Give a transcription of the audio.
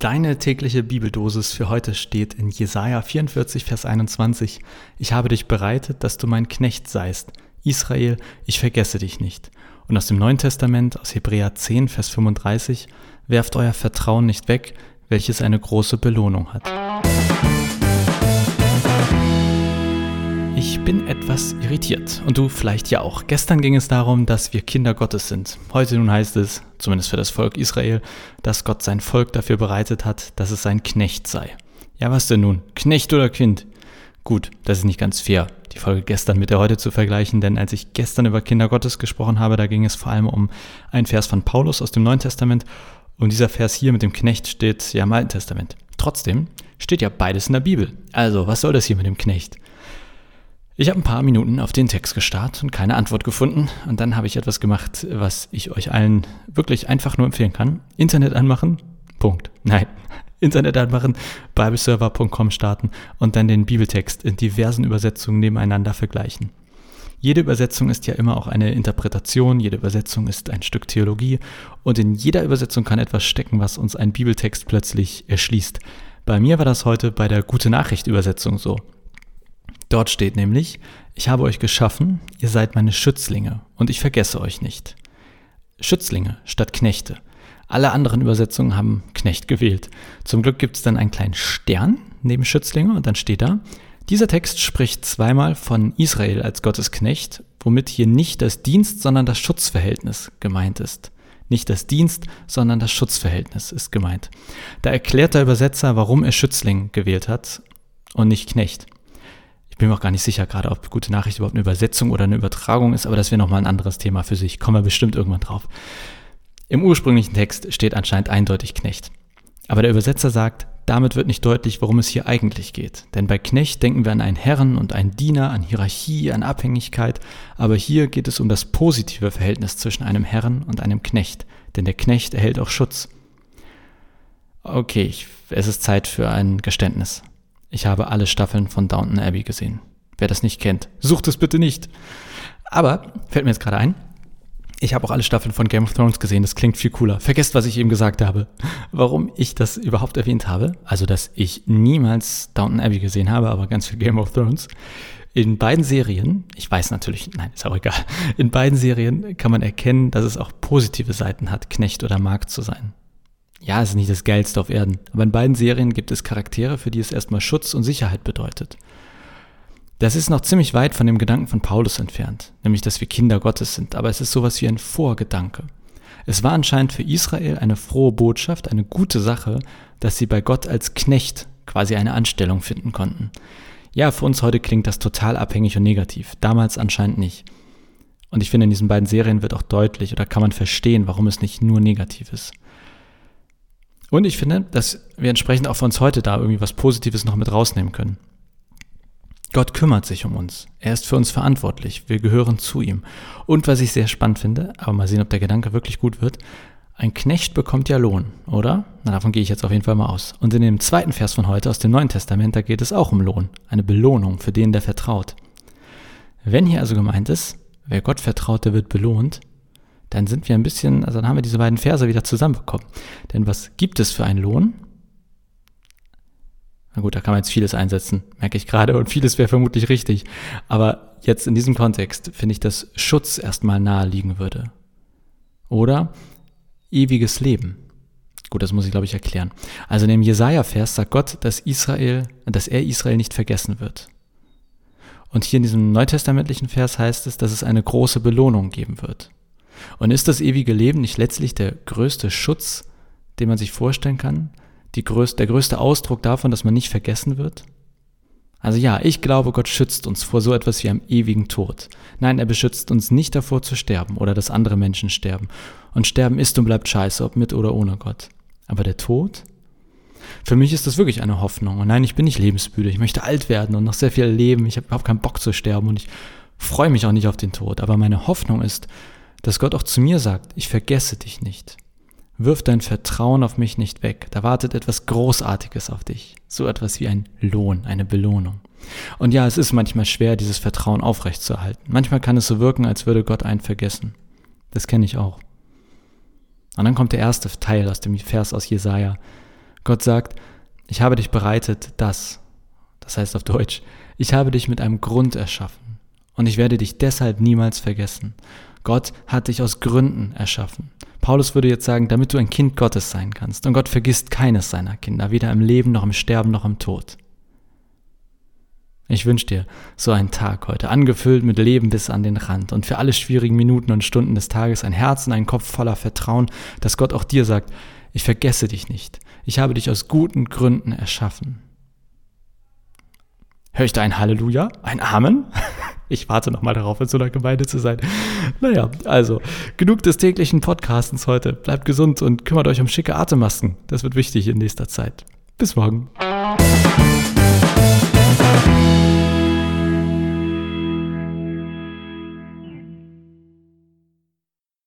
Deine tägliche Bibeldosis für heute steht in Jesaja 44, Vers 21. Ich habe dich bereitet, dass du mein Knecht seist. Israel, ich vergesse dich nicht. Und aus dem Neuen Testament, aus Hebräer 10, Vers 35, werft euer Vertrauen nicht weg, welches eine große Belohnung hat. Bin etwas irritiert und du vielleicht ja auch. Gestern ging es darum, dass wir Kinder Gottes sind. Heute nun heißt es, zumindest für das Volk Israel, dass Gott sein Volk dafür bereitet hat, dass es sein Knecht sei. Ja, was denn nun? Knecht oder Kind? Gut, das ist nicht ganz fair, die Folge gestern mit der heute zu vergleichen, denn als ich gestern über Kinder Gottes gesprochen habe, da ging es vor allem um einen Vers von Paulus aus dem Neuen Testament und dieser Vers hier mit dem Knecht steht ja im Alten Testament. Trotzdem steht ja beides in der Bibel. Also, was soll das hier mit dem Knecht? Ich habe ein paar Minuten auf den Text gestarrt und keine Antwort gefunden. Und dann habe ich etwas gemacht, was ich euch allen wirklich einfach nur empfehlen kann. Internet anmachen. Punkt. Nein. Internet anmachen, bibleserver.com starten und dann den Bibeltext in diversen Übersetzungen nebeneinander vergleichen. Jede Übersetzung ist ja immer auch eine Interpretation, jede Übersetzung ist ein Stück Theologie und in jeder Übersetzung kann etwas stecken, was uns ein Bibeltext plötzlich erschließt. Bei mir war das heute bei der Gute Nachricht Übersetzung so. Dort steht nämlich, ich habe euch geschaffen, ihr seid meine Schützlinge und ich vergesse euch nicht. Schützlinge statt Knechte. Alle anderen Übersetzungen haben Knecht gewählt. Zum Glück gibt es dann einen kleinen Stern neben Schützlinge und dann steht da, dieser Text spricht zweimal von Israel als Gottes Knecht, womit hier nicht das Dienst, sondern das Schutzverhältnis gemeint ist. Nicht das Dienst, sondern das Schutzverhältnis ist gemeint. Da erklärt der Übersetzer, warum er Schützling gewählt hat und nicht Knecht bin mir auch gar nicht sicher gerade, ob gute Nachricht überhaupt eine Übersetzung oder eine Übertragung ist, aber das wäre nochmal ein anderes Thema für sich. Kommen wir bestimmt irgendwann drauf. Im ursprünglichen Text steht anscheinend eindeutig Knecht. Aber der Übersetzer sagt, damit wird nicht deutlich, worum es hier eigentlich geht. Denn bei Knecht denken wir an einen Herren und einen Diener, an Hierarchie, an Abhängigkeit. Aber hier geht es um das positive Verhältnis zwischen einem Herren und einem Knecht. Denn der Knecht erhält auch Schutz. Okay, es ist Zeit für ein Geständnis. Ich habe alle Staffeln von Downton Abbey gesehen. Wer das nicht kennt, sucht es bitte nicht. Aber, fällt mir jetzt gerade ein, ich habe auch alle Staffeln von Game of Thrones gesehen. Das klingt viel cooler. Vergesst, was ich eben gesagt habe. Warum ich das überhaupt erwähnt habe, also dass ich niemals Downton Abbey gesehen habe, aber ganz viel Game of Thrones. In beiden Serien, ich weiß natürlich, nein, ist auch egal, in beiden Serien kann man erkennen, dass es auch positive Seiten hat, Knecht oder Markt zu sein ja, es ist nicht das Geilste auf Erden, aber in beiden Serien gibt es Charaktere, für die es erstmal Schutz und Sicherheit bedeutet. Das ist noch ziemlich weit von dem Gedanken von Paulus entfernt, nämlich dass wir Kinder Gottes sind, aber es ist sowas wie ein Vorgedanke. Es war anscheinend für Israel eine frohe Botschaft, eine gute Sache, dass sie bei Gott als Knecht quasi eine Anstellung finden konnten. Ja, für uns heute klingt das total abhängig und negativ, damals anscheinend nicht. Und ich finde, in diesen beiden Serien wird auch deutlich oder kann man verstehen, warum es nicht nur negativ ist. Und ich finde, dass wir entsprechend auch für uns heute da irgendwie was Positives noch mit rausnehmen können. Gott kümmert sich um uns. Er ist für uns verantwortlich. Wir gehören zu ihm. Und was ich sehr spannend finde, aber mal sehen, ob der Gedanke wirklich gut wird, ein Knecht bekommt ja Lohn, oder? Na, davon gehe ich jetzt auf jeden Fall mal aus. Und in dem zweiten Vers von heute aus dem Neuen Testament, da geht es auch um Lohn, eine Belohnung für den, der vertraut. Wenn hier also gemeint ist, wer Gott vertraut, der wird belohnt, dann sind wir ein bisschen, also dann haben wir diese beiden Verse wieder zusammenbekommen. Denn was gibt es für einen Lohn? Na gut, da kann man jetzt vieles einsetzen, merke ich gerade, und vieles wäre vermutlich richtig. Aber jetzt in diesem Kontext finde ich, dass Schutz erstmal nahe liegen würde. Oder ewiges Leben. Gut, das muss ich, glaube ich, erklären. Also in dem Jesaja-Vers sagt Gott, dass Israel, dass er Israel nicht vergessen wird. Und hier in diesem neutestamentlichen Vers heißt es, dass es eine große Belohnung geben wird. Und ist das ewige Leben nicht letztlich der größte Schutz, den man sich vorstellen kann? Größte, der größte Ausdruck davon, dass man nicht vergessen wird? Also ja, ich glaube, Gott schützt uns vor so etwas wie einem ewigen Tod. Nein, er beschützt uns nicht davor zu sterben oder dass andere Menschen sterben. Und sterben ist und bleibt scheiße, ob mit oder ohne Gott. Aber der Tod? Für mich ist das wirklich eine Hoffnung. Und nein, ich bin nicht lebensmüde. Ich möchte alt werden und noch sehr viel erleben. Ich habe überhaupt keinen Bock zu sterben und ich freue mich auch nicht auf den Tod. Aber meine Hoffnung ist, dass Gott auch zu mir sagt, ich vergesse dich nicht. Wirf dein Vertrauen auf mich nicht weg. Da wartet etwas Großartiges auf dich. So etwas wie ein Lohn, eine Belohnung. Und ja, es ist manchmal schwer, dieses Vertrauen aufrechtzuerhalten. Manchmal kann es so wirken, als würde Gott einen vergessen. Das kenne ich auch. Und dann kommt der erste Teil aus dem Vers aus Jesaja. Gott sagt, ich habe dich bereitet, das. Das heißt auf Deutsch, ich habe dich mit einem Grund erschaffen und ich werde dich deshalb niemals vergessen. Gott hat dich aus Gründen erschaffen. Paulus würde jetzt sagen, damit du ein Kind Gottes sein kannst. Und Gott vergisst keines seiner Kinder, weder im Leben noch im Sterben noch im Tod. Ich wünsche dir so einen Tag heute, angefüllt mit Leben bis an den Rand und für alle schwierigen Minuten und Stunden des Tages ein Herz und einen Kopf voller Vertrauen, dass Gott auch dir sagt, ich vergesse dich nicht. Ich habe dich aus guten Gründen erschaffen. Hör ich da ein Halleluja? Ein Amen? Ich warte noch mal darauf, in so einer Gemeinde zu sein. Naja, also, genug des täglichen Podcastens heute. Bleibt gesund und kümmert euch um schicke Atemmasken. Das wird wichtig in nächster Zeit. Bis morgen.